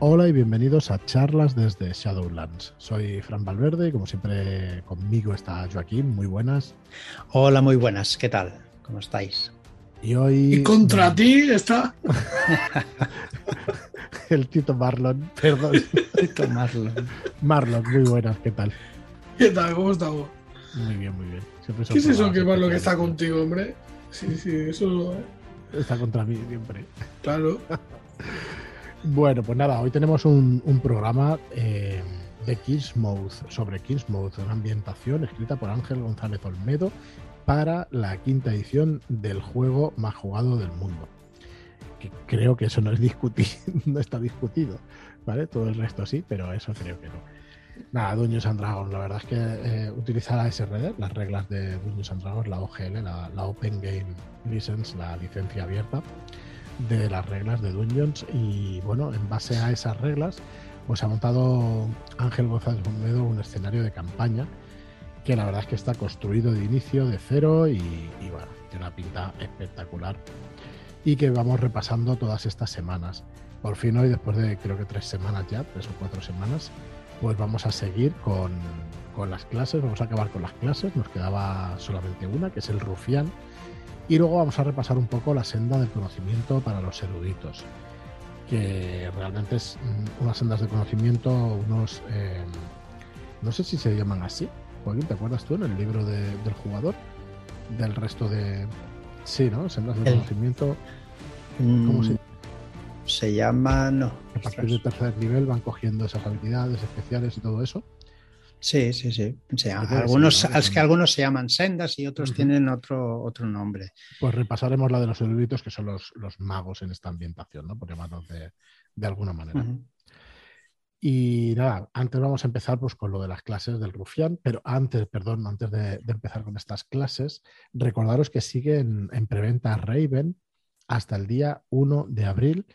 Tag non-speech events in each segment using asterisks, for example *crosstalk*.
Hola y bienvenidos a charlas desde Shadowlands. Soy Fran Valverde y como siempre conmigo está Joaquín. Muy buenas. Hola, muy buenas. ¿Qué tal? ¿Cómo estáis? Y hoy... Y contra ti está... *laughs* El Tito Marlon, perdón. *laughs* Tito Marlon. Marlon, muy buenas. ¿Qué tal? ¿Qué tal? ¿Cómo estamos? Muy bien, muy bien. Siempre ¿Qué es eso que Marlon está contigo, hombre? Sí, sí, eso... Está contra mí siempre. Claro. *laughs* Bueno, pues nada, hoy tenemos un, programa eh, de Kingsmouth, sobre Kingsmouth, una ambientación escrita por Ángel González Olmedo para la quinta edición del juego más jugado del mundo. Que creo que eso no es discutido, *laughs* no está discutido, ¿vale? Todo el resto sí, pero eso creo que no. Nada, Dungeons and Dragons, la verdad es que eh, utilizar la SRD, las reglas de Dungeons and Dragons, la OGL, la Open Game License, la licencia abierta, de las reglas de Dungeons y bueno, en base a esas reglas pues ha montado Ángel González Monmedo un escenario de campaña que la verdad es que está construido de inicio, de cero y, tiene una pinta espectacular y que vamos repasando todas estas semanas. Por fin hoy, después de creo que tres semanas ya, tres o cuatro semanas, pues vamos a seguir con, con las clases, vamos a acabar con las clases, nos quedaba solamente una, que es el rufián, y luego vamos a repasar un poco la senda del conocimiento para los eruditos, que realmente es mm, unas sendas de conocimiento, unos... Eh, no sé si se llaman así. Joaquín, ¿te acuerdas tú en el libro del jugador? Del resto de... Sí, ¿no? Sendas de conocimiento. ¿Cómo se se llama, no. A partir del tercer nivel van cogiendo esas habilidades especiales y todo eso. Sí, sí, sí. algunos, es que algunos se llaman sendas y otros tienen otro, otro nombre. Pues repasaremos la de los eruditos, que son los, los magos en esta ambientación, ¿no? Por llamarlos de, de alguna manera. Y nada, antes vamos a empezar pues, con lo de las clases del rufián, pero antes, perdón, antes de, empezar con estas clases, recordaros que siguen en preventa Raven hasta el día 1 de abril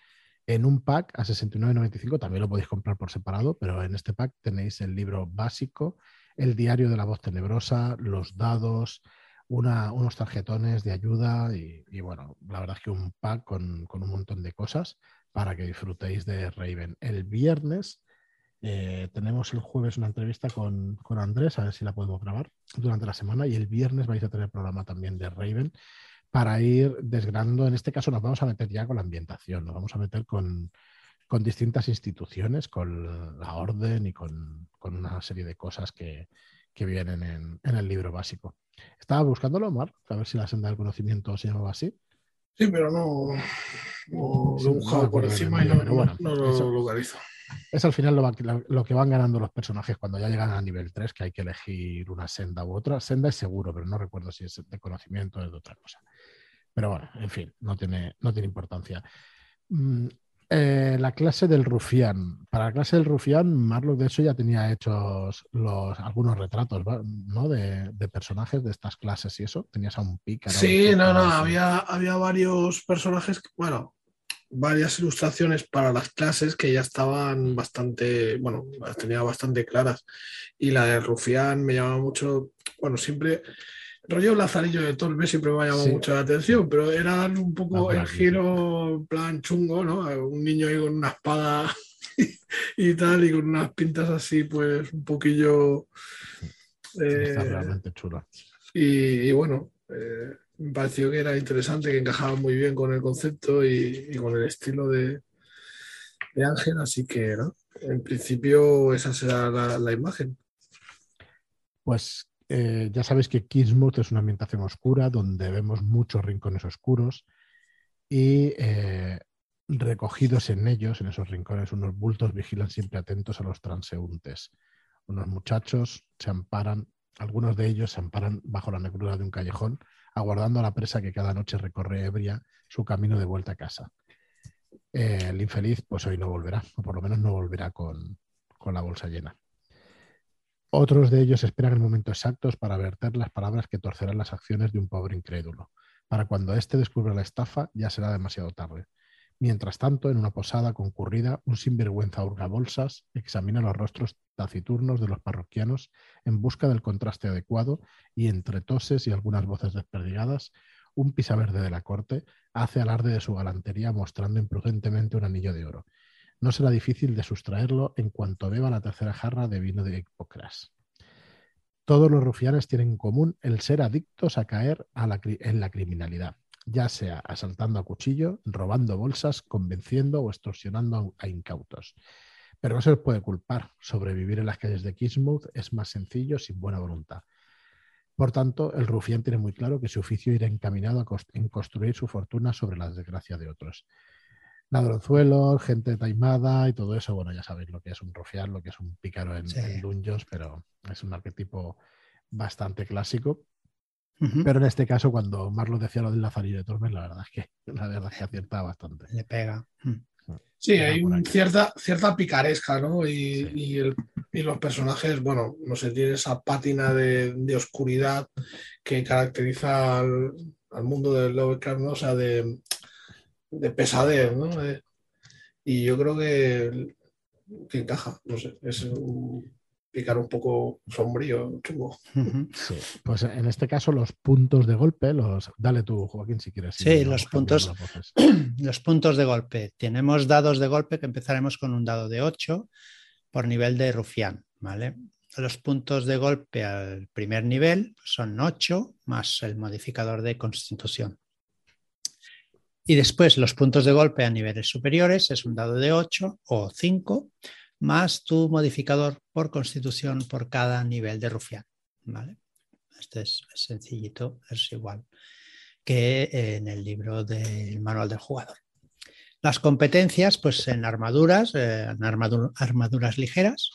en un pack a 69,95 también lo podéis comprar por separado, pero en este pack tenéis el libro básico, el diario de la voz tenebrosa, los dados, unos tarjetones de ayuda y, bueno, la verdad es que un pack con, un montón de cosas para que disfrutéis de Raven. El viernes eh, tenemos el jueves una entrevista con, con Andrés, a ver si la podemos grabar durante la semana y el viernes vais a tener programa también de Raven para ir desgranando. En este caso nos vamos a meter ya con la ambientación, nos vamos a meter con, distintas instituciones, con la orden y con, una serie de cosas que, vienen en, el libro básico. Estaba buscándolo, Omar, a ver si la senda del conocimiento se llamaba así. Sí, pero no, lo he buscado por encima y no, lo localizo. Es al final lo, que van ganando los personajes cuando ya llegan a nivel 3, que hay que elegir una senda u otra. Senda es seguro, pero no recuerdo si es de conocimiento o de otra cosa. Pero bueno, en fin, no tiene, no tiene importancia. Mm, eh, la clase del rufián. Para la clase del rufián, Marlock de hecho ya tenía hechos los, algunos retratos ¿no? de, personajes de estas clases y eso. Tenías a un pica. Sí, no, no, había, había varios personajes, bueno, varias ilustraciones para las clases que ya estaban bastante, bueno, las tenía bastante claras. Y la del rufián me llamaba mucho, bueno, siempre rollo Lazarillo de Torbe siempre me ha llamado mucho la atención, pero era un poco el giro plan chungo, ¿no? Un niño ahí con una espada *laughs* y, tal, y con unas pintas así, pues un poquillo. Eh, realmente chula. Y, bueno, eh, me pareció que era interesante, que encajaba muy bien con el concepto y, con el estilo de, de, Ángel, así que, ¿no? En principio, esa será la, la imagen. Pues eh, ya sabéis que Kismuth es una ambientación oscura donde vemos muchos rincones oscuros y eh, recogidos en ellos, en esos rincones, unos bultos vigilan siempre atentos a los transeúntes. Unos muchachos se amparan, algunos de ellos se amparan bajo la negrura de un callejón, aguardando a la presa que cada noche recorre ebria su camino de vuelta a casa. Eh, el infeliz, pues hoy no volverá, o por lo menos no volverá con la bolsa llena. Otros de ellos esperan el momento exacto para verter las palabras que torcerán las acciones de un pobre incrédulo. Para cuando éste descubra la estafa, ya será demasiado tarde. Mientras tanto, en una posada concurrida, un sinvergüenza bolsas examina los rostros taciturnos de los parroquianos en busca del contraste adecuado y entre toses y algunas voces desperdigadas, un pisaverde de la corte hace alarde de su galantería mostrando imprudentemente un anillo de oro. no será difícil de sustraerlo en cuanto beba la tercera jarra de vino de Todos los rufianes tienen en común el ser adictos a caer en la criminalidad, ya sea asaltando a cuchillo, robando bolsas, convenciendo o extorsionando a, incautos. Pero no se les puede culpar. Sobrevivir en las calles de Kismuth es más sencillo sin buena voluntad. Por tanto, el rufián tiene muy claro que su oficio irá encaminado a en construir su fortuna sobre la desgracia de otros. Ladronzuelos, gente taimada y todo eso, bueno, ya sabéis lo que es un rufián, lo que es un pícaro en, lunjos, pero es un arquetipo bastante clásico. Pero en este caso, cuando Marlos decía lo del Lazarillo de Tormes, la verdad es que la verdad es que acierta bastante. Le pega. Sí, hay cierta, cierta picaresca, ¿no? Y, los personajes, bueno, no sé, tiene esa pátina de, oscuridad que caracteriza al, mundo del Lovecraft, ¿no? O sea, de, de pesadez, ¿no? y yo creo que, que, encaja, no sé, es un picar un poco sombrío, chungo. Pues en este caso los puntos de golpe, los dale tú, Joaquín, si quieres. Sí, los puntos, *clears throat* los puntos de golpe. Tenemos dados de golpe que empezaremos con un dado de 8 por nivel de rufián, ¿vale? Los puntos de golpe al primer nivel son 8 más el modificador de constitución. Y después los puntos de golpe a niveles superiores es un dado de 8 o 5 más tu modificador por constitución por cada nivel de rufián. ¿vale? Este es sencillito, es igual que en el libro del manual del jugador. Las competencias, pues en armaduras, eh, en armaduras ligeras,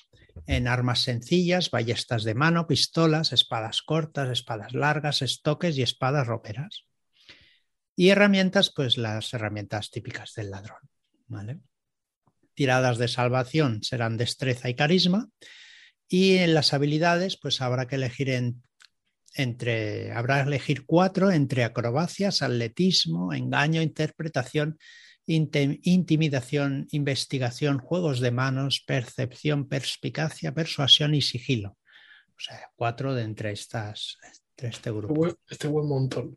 en armas sencillas, ballestas de mano, pistolas, espadas cortas, espadas largas, estoques y espadas roperas. Y herramientas, pues las herramientas típicas del ladrón. ¿vale? tiradas de salvación serán destreza y carisma. Y en las habilidades, pues habrá que elegir entre, habrá que elegir cuatro entre acrobacias, atletismo, engaño, interpretación, intimidación, investigación, juegos de manos, percepción, perspicacia, persuasión y sigilo. O sea, cuatro de entre estas, entre este grupo. Este buen montón.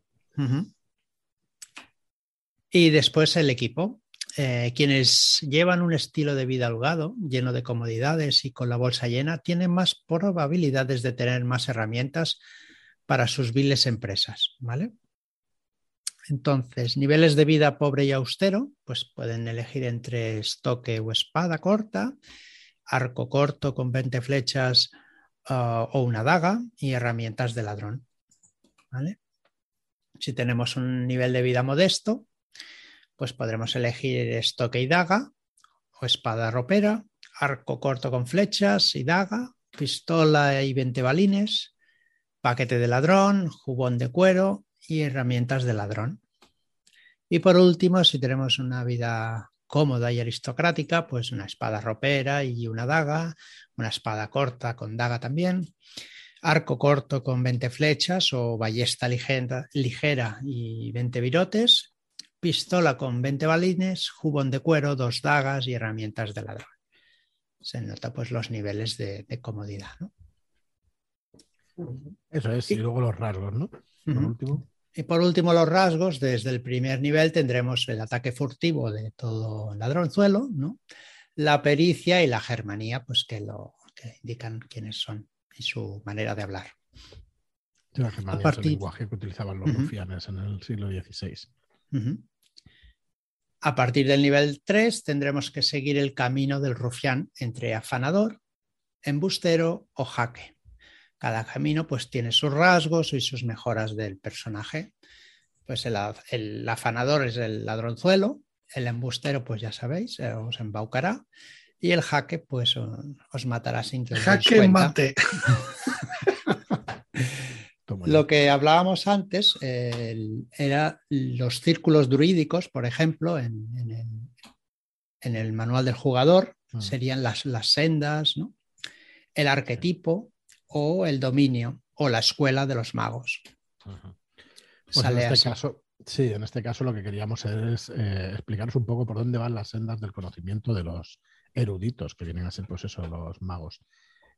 Y después el equipo. Eh, quienes llevan un estilo de vida holgado, lleno de comodidades y con la bolsa llena, tienen más probabilidades de tener más herramientas para sus viles empresas, ¿vale? Entonces, niveles de vida pobre y austero, pues pueden elegir entre estoque o espada corta, arco corto con 20 flechas ah, o una daga y herramientas de ladrón. ¿vale? Si tenemos un nivel de vida modesto, pues podremos elegir estoque y daga, o espada ropera, arco corto con flechas y daga, pistola y 20 balines, paquete de ladrón, jubón de cuero y herramientas de ladrón. Y por último, si tenemos una vida cómoda y aristocrática, pues una espada ropera y una daga, una espada corta con daga también, arco corto con 20 flechas o ballesta ligera, ligera y 20 virotes, pistola con 20 balines, jubón de cuero, dos dagas y herramientas de ladrón. Se nota pues los niveles de, comodidad, ¿no? Eso es, y, luego los rasgos, ¿no? Por último. Y por último, los rasgos, desde el primer nivel tendremos el ataque furtivo de todo ladronzuelo, ¿no? La pericia y la germanía, pues que lo que indican quiénes son y su manera de hablar. La germanía es el lenguaje que utilizaban los rufianes en el siglo XVI. A partir del nivel 3 tendremos que seguir el camino del rufián entre afanador, embustero o jaque. Cada camino pues tiene sus rasgos y sus mejoras del personaje. Pues el, afanador es el ladronzuelo, el embustero pues ya sabéis, eh, os embaucará y el jaque pues os matará sin que os Jaque mate. *laughs* Lo que hablábamos antes eran era los círculos druídicos, por ejemplo, en, el, manual del jugador, ah. serían las, sendas, el arquetipo o el dominio o la escuela de los magos. Pues en este caso, sí, en este caso lo que queríamos es eh, explicaros un poco por dónde van las sendas del conocimiento de los eruditos, que vienen a ser pues eso, los magos.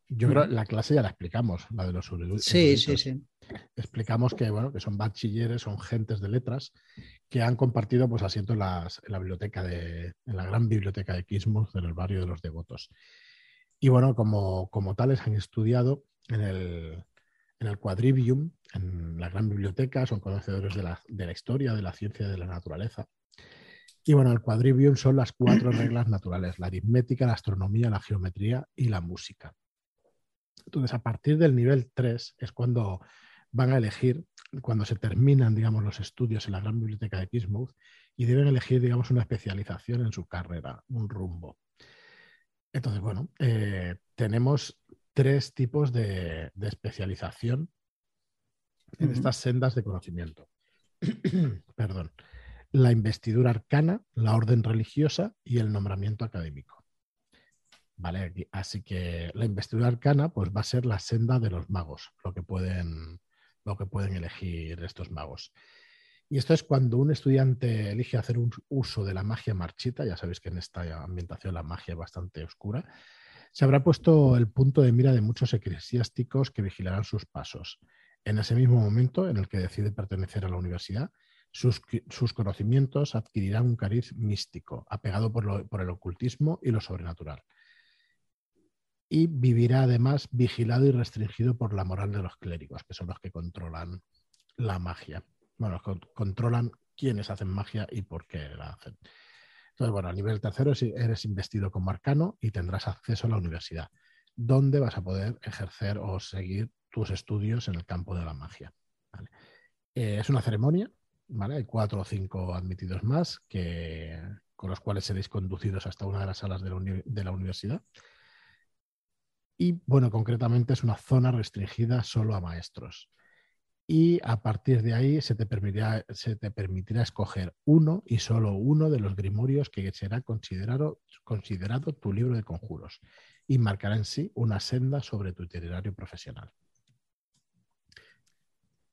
Yo creo que la clase ya la explicamos, la de los eruditos. Sí, sí, sí. Explicamos que, bueno, que son bachilleres, son gentes de letras que han compartido pues, asiento en, las- en la biblioteca de, en la gran biblioteca de Kismuth, en el barrio de los devotos. Y bueno, como, como tales han estudiado en el, en el Quadrivium, en la gran biblioteca, son conocedores de la, de la historia, de la ciencia y de la naturaleza. Y bueno, el Quadrivium son las cuatro *clears throat* reglas naturales, la aritmética, la astronomía, la geometría y la música. Entonces, a partir del nivel 3 es cuando van a elegir, cuando se terminan, digamos, los estudios en la gran biblioteca de Kismuth y deben elegir, digamos, una especialización en su carrera, un rumbo. Entonces, bueno, eh, tenemos tres tipos de, de especialización en estas sendas de conocimiento. *clears throat* Perdón. La investidura arcana, la orden religiosa y el nombramiento académico. Así que la investidura arcana pues va a ser la senda de los magos, lo que pueden, lo que pueden elegir estos magos. Y esto es cuando un estudiante elige hacer un uso de la magia marchita, ya sabéis que en esta ambientación la magia es bastante oscura, se habrá puesto el punto de mira de muchos eclesiásticos que vigilarán sus pasos. En ese mismo momento en el que decide pertenecer a la universidad, sus, sus conocimientos adquirirán un cariz místico, apegado por el ocultismo y lo sobrenatural. Y vivirá además vigilado y restringido por la moral de los clérigos, que son los que controlan la magia. Bueno, con- controlan quiénes hacen magia y por qué la hacen. Entonces, bueno, a nivel tercero es- eres investido como arcano y tendrás acceso a la universidad, donde vas a poder ejercer o seguir tus estudios en el campo de la magia. Eh, es una ceremonia, ¿vale? Hay cuatro o cinco admitidos más que, con los cuales seréis conducidos hasta una de las salas de la universidad. Y bueno, concretamente es una zona restringida solo a maestros. Y a partir de ahí se te, permitirá, se te permitirá escoger uno y solo uno de los grimorios que será considerado, considerado tu libro de conjuros y marcará en sí una senda sobre tu itinerario profesional.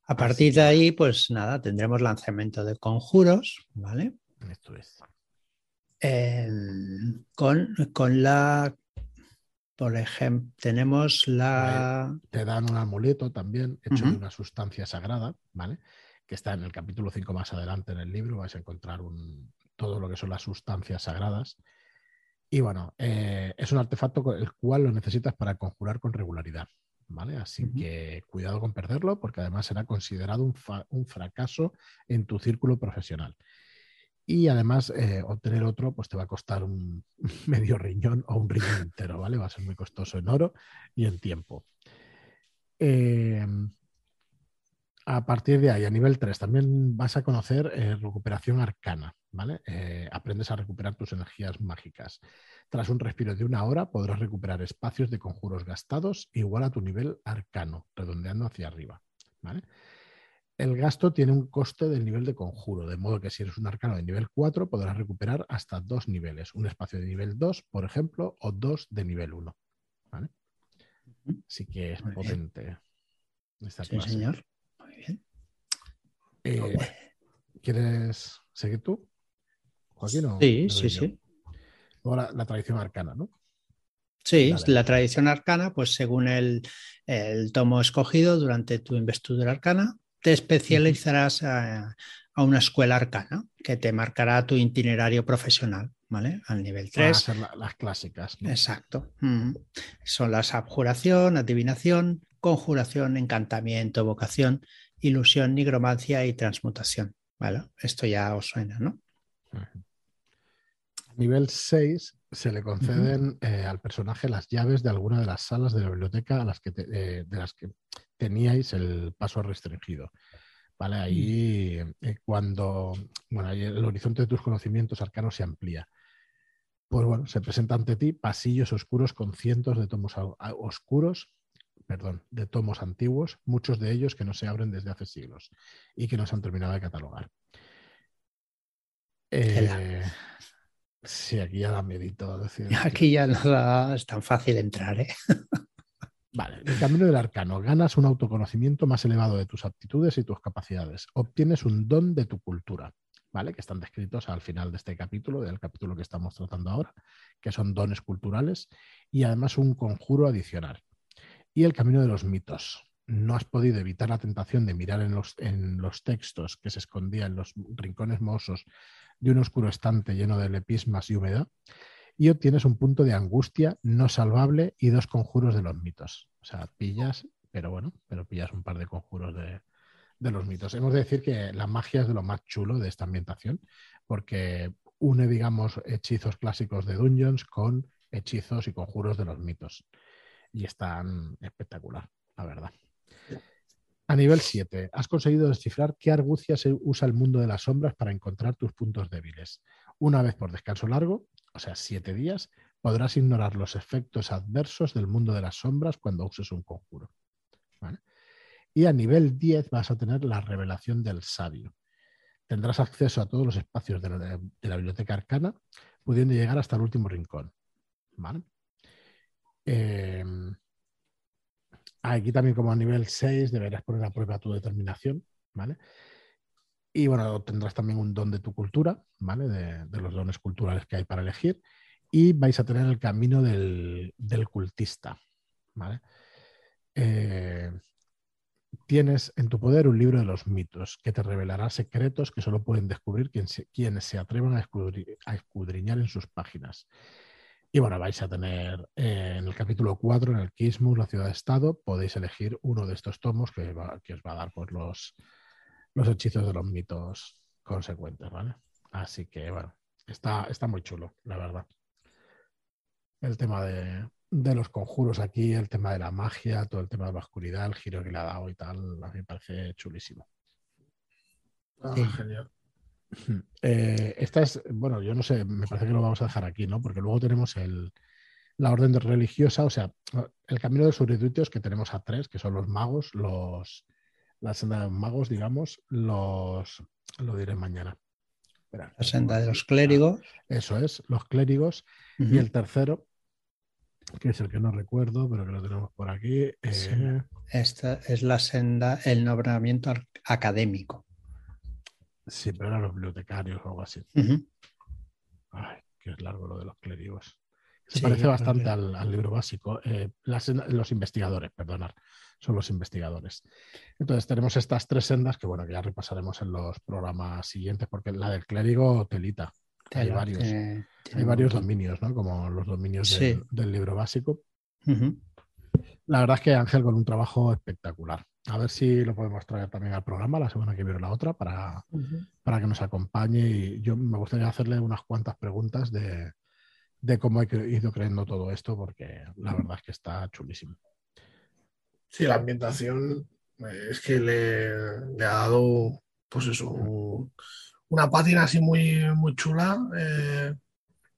A partir de ahí, pues nada, tendremos lanzamiento de conjuros, ¿vale? Esto es. Eh, con, con la, por ejemplo, tenemos la... Te dan un amuleto también hecho de una sustancia sagrada, ¿vale? Que está en el capítulo 5 más adelante en el libro, vais a encontrar un, todo lo que son las sustancias sagradas. Y bueno, eh, es un artefacto con el cual lo necesitas para conjurar con regularidad, ¿vale? Así que cuidado con perderlo porque además será considerado un, un fracaso en tu círculo profesional. Y además, eh, obtener otro, pues te va a costar un *laughs* medio riñón o un riñón entero, ¿vale? Va a ser muy costoso en oro y en tiempo. Eh, a partir de ahí, a nivel 3, también vas a conocer eh, recuperación arcana, ¿vale? Eh, aprendes a recuperar tus energías mágicas. Tras un respiro de una hora, podrás recuperar espacios de conjuros gastados igual a tu nivel arcano, redondeando hacia arriba, ¿vale? El gasto tiene un coste del nivel de conjuro, de modo que si eres un arcano de nivel 4 podrás recuperar hasta dos niveles, un espacio de nivel 2, por ejemplo, o dos de nivel 1. ¿vale? Así que es Muy bien. potente esta Sí, clase. señor. Muy bien. Eh, ¿Quieres seguir tú? Joaquín, o Sí, sí, sí. Luego la, la tradición arcana, ¿no? Sí, Dale. la tradición arcana, pues según el, el tomo escogido durante tu investidura arcana, te especializarás a, a una escuela arcana que te marcará tu itinerario profesional, ¿vale? Al nivel Van a 3. ser la- las clásicas. ¿no? Exacto. Mm. Son las abjuración, adivinación, conjuración, encantamiento, vocación, ilusión, nigromancia y transmutación. ¿Vale? Esto ya os suena, ¿no? A nivel 6 se le conceden eh, al personaje las llaves de alguna de las salas de la biblioteca a las que te- eh, de las que teníais el paso restringido. ¿Vale? Ahí eh, cuando bueno, ahí el horizonte de tus conocimientos arcanos se amplía. Pues bueno, se presenta ante ti pasillos oscuros con cientos de tomos oscuros, perdón, de tomos antiguos, muchos de ellos que no se abren desde hace siglos y que no se han terminado de catalogar. Eh, sí, aquí ya da medito decir. *laughs* Aquí ya no da- es tan fácil entrar, ¿eh? *laughs* Vale, el camino del arcano. Ganas un autoconocimiento más elevado de tus aptitudes y tus capacidades. Obtienes un don de tu cultura, ¿vale? Que están descritos al final de este capítulo, del capítulo que estamos tratando ahora, que son dones culturales y además un conjuro adicional, y el camino de los mitos. No has podido evitar la tentación de mirar en los, en los textos que se escondían en los rincones mohosos de un oscuro estante lleno de lepismas y humedad y obtienes un punto de angustia no salvable y dos conjuros de los mitos. O sea, pillas, pero bueno, pero pillas un par de conjuros de, de los mitos. Hemos de decir que la magia es de lo más chulo de esta ambientación, porque une, digamos, hechizos clásicos de Dungeons con hechizos y conjuros de los mitos. Y están espectacular, la verdad. A nivel 7, has conseguido descifrar qué argucia se usa el mundo de las sombras para encontrar tus puntos débiles. Una vez por descanso largo, o sea, siete días, podrás ignorar los efectos adversos del mundo de las sombras cuando uses un conjuro. Y a nivel 10 vas a tener la revelación del sabio. Tendrás acceso a todos los espacios de la, biblioteca arcana, pudiendo llegar hasta el último rincón. Em, aquí también como a nivel 6 deberás poner a prueba tu determinación. Y bueno, tendrás también un don de tu cultura, ¿vale? De, los dones culturales que hay para elegir. Y vais a tener el camino del, cultista, ¿vale? Eh, tienes en tu poder un libro de los mitos que te revelará secretos que solo pueden descubrir quienes se atrevan a, escudriñar en sus páginas. Y bueno, vais a tener eh, en el capítulo 4, en el Kismus, la ciudad-estado, podéis elegir uno de estos tomos que, que os va a dar pues, los, los hechizos de los mitos consecuentes, ¿vale? Así que, bueno, está, está muy chulo, la verdad. El tema de, los conjuros aquí, el tema de la magia, todo el tema de la oscuridad, el giro que le ha dado y tal, a mí me parece chulísimo. Ah, genial. *laughs* Eh, esta es, bueno, yo no sé, me parece que lo vamos a dejar aquí, ¿no? Porque luego tenemos el, la orden religiosa, o sea, el camino de los sustitutos que tenemos a tres, que son los magos, los, la senda de los magos, digamos, los lo diré mañana. la senda de los clérigos. Eso es, los clérigos. Y el tercero, que es el que no recuerdo, pero que lo tenemos por aquí. Eh, Esta es la senda, el nombramiento académico. Sí, pero eran los bibliotecarios o algo así. Ay, que es largo lo de los clérigos. Se parece bastante al, libro básico. Eh, los investigadores, perdonar son los investigadores. Entonces tenemos estas tres sendas que bueno, que ya repasaremos en los programas siguientes, porque la del clérigo telita. hay varios, hay varios dominios, ¿no? Como los dominios del, libro básico. La verdad es que Ángel con un trabajo espectacular. A ver si lo podemos traer también al programa la semana que viene la otra para, para que nos acompañe. Y yo me gustaría hacerle unas cuantas preguntas de, de cómo he ido creyendo todo esto, porque la verdad es que está chulísimo. Sí, la ambientación eh, es que le, ha dado, pues eso, una pátina así muy, muy chula, eh,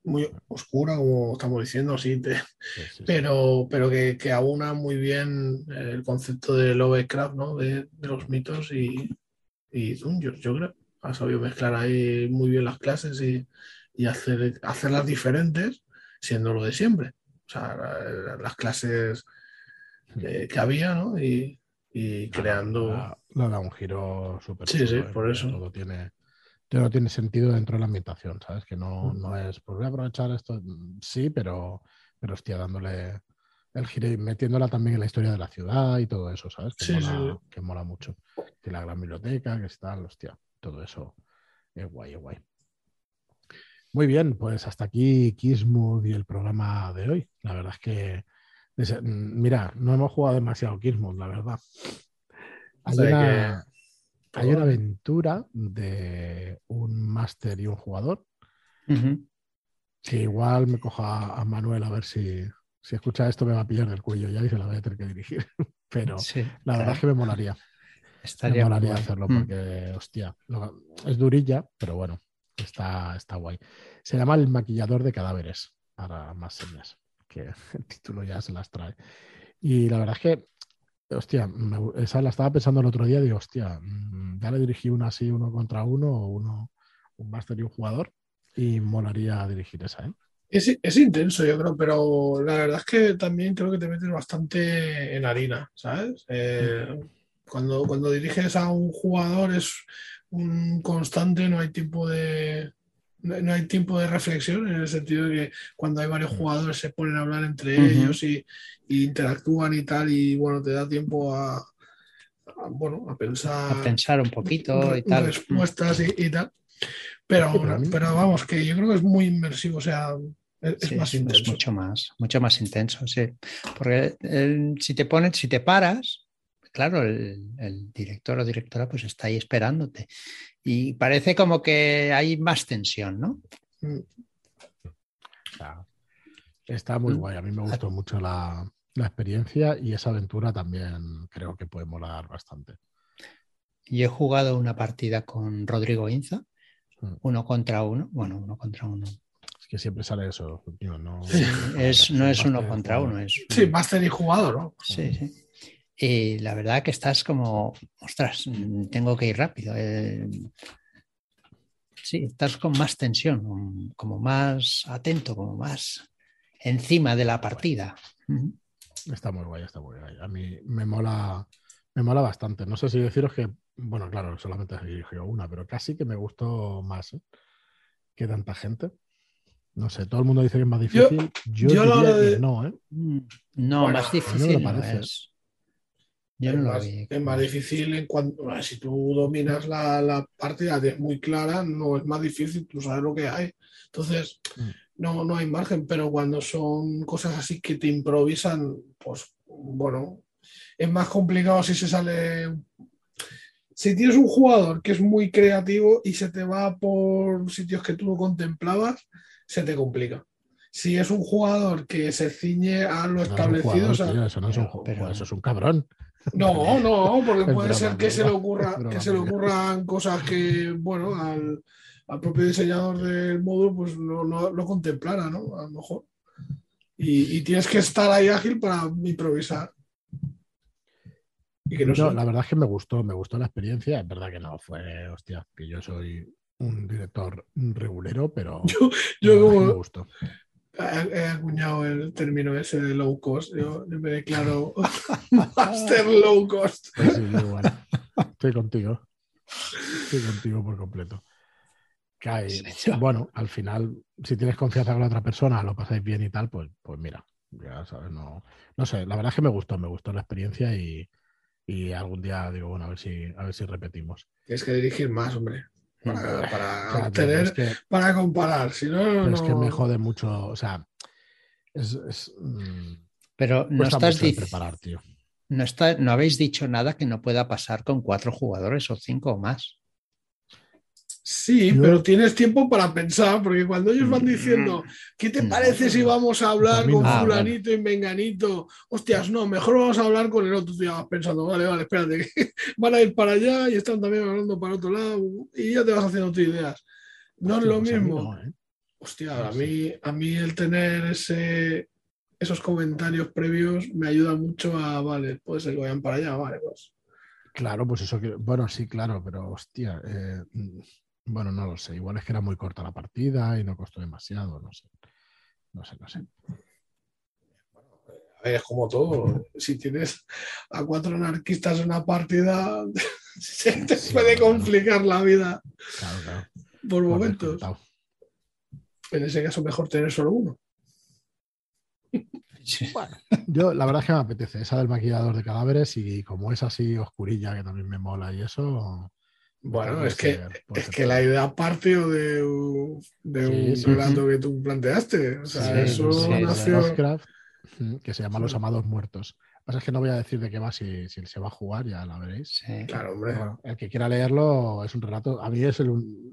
muy oscura, como estamos diciendo, sí, pero, pero que, que, aúna muy bien el concepto de Lovecraft, ¿no? De, los mitos y, y yo creo. Ha sabido mezclar ahí muy bien las clases y, hacer, hacerlas diferentes, siendo lo de siempre. O sea, las clases que, había, ¿no? Y, creando. Le da un giro súper. Sí, sí, por eso. Todo tiene, todo tiene sentido dentro de la ambientación, ¿sabes? Que no, no es, pues voy a aprovechar esto, sí, pero, pero hostia, dándole el giro y metiéndola también en la historia de la ciudad y todo eso, ¿sabes? Que, mola, que mola mucho. Que la gran biblioteca, que está, hostia, todo eso es guay, es guay. Muy bien, pues hasta aquí Kismood y el programa de hoy. La verdad es que Mm, mira, no hemos jugado demasiado Kismod, la verdad. Hay, una, aventura de un máster y un jugador. Que igual me coja a Manuel a ver si, si escucha esto me va a pillar del cuello ya y se la voy a tener que dirigir. *laughs* Pero la verdad es que me molaría. Estaría me molaría hacerlo mm. porque, hostia, es durilla, pero bueno, está, está guay. Se llama El maquillador de cadáveres, para más señas que *laughs* el título ya se las trae. Y la verdad es que, hostia, esa la estaba pensando el otro día, digo, hostia, mm, ya le dirigí una así, uno contra uno, o uno, un máster y un jugador, y molaría dirigir esa, ¿eh? Es, intenso, yo creo, pero la verdad es que también creo que te metes bastante en harina, ¿sabes? Eh, cuando, cuando diriges a un jugador es un constante, no hay tiempo de, no, hay tiempo de reflexión en el sentido de que cuando hay varios jugadores se ponen a hablar entre ellos y, y interactúan y tal, y bueno, te da tiempo a, a, bueno, a pensar, A pensar un poquito y tal. respuestas y, y tal. Pero, pero vamos, que yo creo que es muy inmersivo, o sea, es, Sí, más es mucho más, mucho más intenso, sí. Porque eh, si te pones, si te paras, claro, el, el director o directora pues está ahí esperándote. Y parece como que hay más tensión, ¿no? Mm. Está muy Mm. guay. A mí me gustó mucho la, la experiencia y esa aventura también creo que puede molar bastante. Yo he jugado una partida con Rodrigo Inza, Mm. uno contra uno, bueno, uno contra uno. Es que siempre sale eso. tío, no, Sí, *laughs* es, no es uno contra uno, es Sí, máster y jugador, ¿no? Sí, sí. Y la verdad que estás como, ostras, mm, tengo que ir rápido. eh. Sí, estás con más tensión, con- como más atento, como más encima de la partida. Está muy guay, está muy guay. A mí me mola, me mola bastante. No sé si deciros que, bueno, claro, solamente he dirigido una, pero casi que me gustó más ¿eh? que tanta gente. No sé, todo el mundo dice que es más Yo- difícil. Yo, yo a la diría de- que no, ¿eh? Mm, No, Bueno, más no me difícil lo no parece. es. Yo es, no más, vi. es más difícil en cuanto bueno, si tú dominas la, la partida es muy clara, no es más difícil, tú sabes lo que hay. Entonces, Mm. no, no hay margen, pero cuando son cosas así que te improvisan, pues bueno, es más complicado si se sale. Si tienes un jugador que es muy creativo y se te va por sitios que tú no contemplabas, se te complica. Si es un jugador que se ciñe a lo No es establecido, jugador, o sea, tío, eso no es un pero- juego, pero- eso es un cabrón. No, no, porque puede broma, ser que se le ocurra, broma, que se le ocurran cosas que, bueno, al, al propio diseñador del módulo, pues no, lo contemplara, ¿no? A lo mejor. Y, y tienes que estar ahí ágil para improvisar. Y que no, la verdad es que me gustó, me gustó la experiencia. Es verdad que no fue, hostia, que yo soy un director regulero, pero *laughs* Yo, que me como gustó. He, acuñado el término ese de low cost, yo, yo me declaro *laughs* master low cost. Pues sí, yo igual. Estoy contigo. Estoy contigo por completo. Bueno, al final, si tienes confianza con la otra persona, lo pasáis bien y tal, pues, pues mira, ya sabes, no, no sé, la verdad es que me gustó, me gustó la experiencia y, y algún día digo, bueno, a ver si, a ver si repetimos. Tienes que dirigir más, hombre, para, para Claro, tío, obtener, es que, para comparar. Si no, pero no. es que me jode mucho, o sea, es, es, mm, Pero no estás preparar, tío. no está, no habéis dicho nada que no pueda pasar con cuatro jugadores o cinco o más. Sí, Yo- pero tienes tiempo para pensar, porque cuando ellos van Mm. diciendo, ¿qué te No. parece si vamos a hablar con. Ah, fulanito y menganito? Hostias, no, mejor vamos a hablar con el otro. Tú ya vas pensando, vale, vale, espérate, *laughs* van a ir para allá y están también hablando para otro lado y ya te vas haciendo tus ideas. No es lo pues a mismo. no, ¿eh? Hostia, a mí, a mí el tener ese, esos comentarios previos me ayuda mucho a, vale, puede ser que vayan para allá, vale, pues. Claro, pues eso que. Bueno, sí, claro, pero hostia. eh, mm, bueno, no lo sé. Igual es que era muy corta la partida y no costó demasiado, no sé. No sé, no sé. A ver, es como todo. Si tienes a cuatro anarquistas en una partida, *laughs* se te Sí, puede complicar la vida Claro, claro. por momentos. En ese caso, mejor tener solo uno. Bueno, yo la verdad es que me apetece esa del maquillador de cadáveres y como es así oscurilla, que también me mola y eso. Bueno, es que, ser- es ser que la idea partió de, un- de Sí, un sí. relato que tú planteaste. O sea, Sí, eso nació. Lovecraft, que se llama Los. Amados Muertos. Lo que pasa es que no voy a decir de qué va, si, si se va a jugar, ya la veréis. Sí. Claro, hombre. Bueno, el que quiera leerlo es un relato. A mí es el,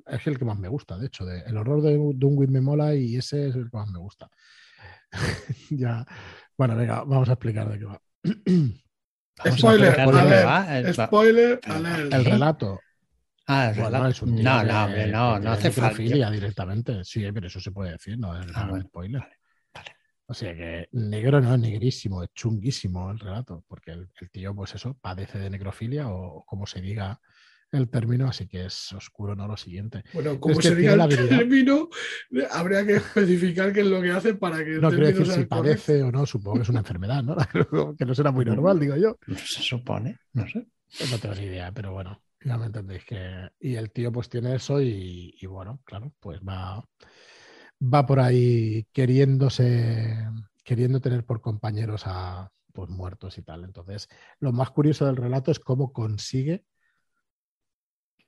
es el que más me gusta, de hecho. de- el horror de Dunwich me mola y ese es el que más me gusta. *laughs* ya. Bueno, venga, vamos a explicar de qué va. *clears throat* Spoiler, alert, Spoiler, alert. El relato. Ah, Bueno, relato. es un tío no, que- no, hombre, no, que no hace falta. necrofilia directamente. Sí, pero eso se puede decir, no es Ah, un spoiler. vale, vale. O sea que negro no es negrísimo, es chunguísimo el relato, porque el, el tío, pues eso, padece de necrofilia o como se diga el término, así que es oscuro, no lo siguiente. Bueno, como tiene la el habilidad. término, habría que especificar qué es lo que hace para que No quiero decir si padece o no, supongo que es una enfermedad, ¿no? *laughs* que no será muy normal, digo yo. No se supone, no sé. No tengo ni idea, pero bueno. Ya me entendéis que. Y el tío, pues tiene eso, y, y bueno, claro, pues va, va por ahí queriéndose, queriendo tener por compañeros a pues muertos y tal. Entonces, lo más curioso del relato es cómo consigue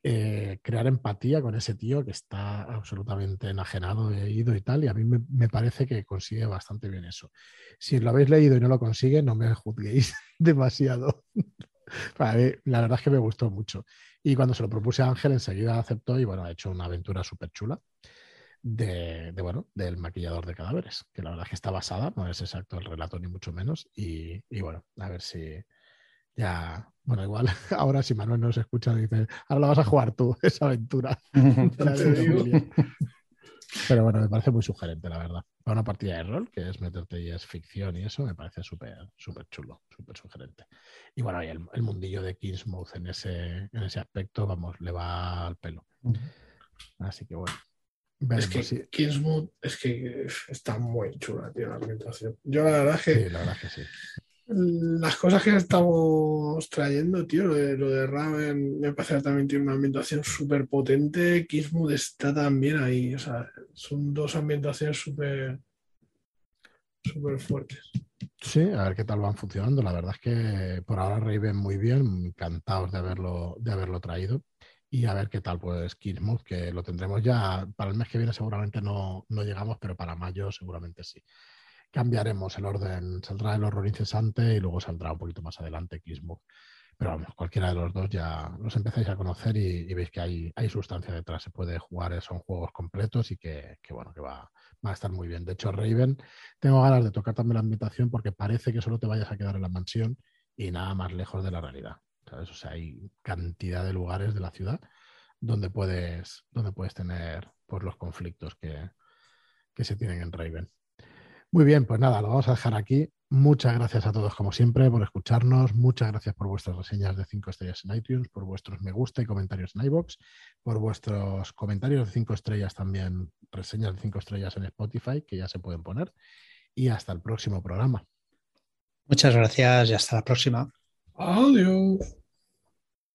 eh, crear empatía con ese tío que está absolutamente enajenado, ido y tal, y a mí me, me, parece que consigue bastante bien eso. Si lo habéis leído y no lo consigue, no me juzguéis *laughs* demasiado. *laughs* mí, la verdad es que me gustó mucho. Y cuando se lo propuse a Ángel, enseguida aceptó y bueno, ha hecho una aventura súper chula. De, de, bueno, del maquillador de cadáveres, que la verdad es que está basada, no es exacto el relato ni mucho menos, y, y bueno, a ver si, ya, bueno, igual *laughs* ahora si Manuel nos escucha, dice, ahora la vas a jugar tú, *laughs* esa aventura. Pero bueno, me parece muy sugerente, la verdad. Para una partida de rol, que es meterte y es ficción y eso, me parece súper, súper chulo, súper sugerente. Y bueno, y el, el, mundillo de Kingsmouth en ese, en ese aspecto, vamos, le va al pelo. Así que bueno. Es que si... Kingsmouth es que está muy chula, tío, la ambientación. Yo la verdad es que. Sí, la verdad es que sí las cosas que estamos trayendo, tío, lo de, lo Raven me parece que también tiene una ambientación súper potente. Kismud está también ahí. O sea, son dos ambientaciones súper súper fuertes. Sí, a ver qué tal van funcionando. La verdad es que por ahora Raven muy bien, encantados de haberlo, de haberlo traído. Y a ver qué tal, pues Kismud, que lo tendremos ya para el mes que viene, seguramente no, no llegamos, pero para mayo seguramente sí cambiaremos el orden. Saldrá el horror incesante y luego saldrá un poquito más adelante Kismuk. Pero vamos, cualquiera de los dos ya los empezáis a conocer y, veis que hay, sustancia detrás. Se puede jugar, son juegos completos y que, bueno, que va, va, a estar muy bien. De hecho, Raven, tengo ganas de tocar también la ambientación porque parece que solo te vayas a quedar en la mansión y nada más lejos de la realidad. ¿sabes? O sea, hay cantidad de lugares de la ciudad donde puedes, donde puedes tener pues, los conflictos que, que se tienen en Raven. Muy bien, pues nada, lo vamos a dejar aquí. Muchas gracias a todos, como siempre, por escucharnos. Muchas gracias por vuestras reseñas de 5 estrellas en iTunes, por vuestros me gusta y comentarios en iBox, por vuestros comentarios de 5 estrellas también, reseñas de 5 estrellas en Spotify, que ya se pueden poner. Y hasta el próximo programa. Muchas gracias y hasta la próxima. Adiós.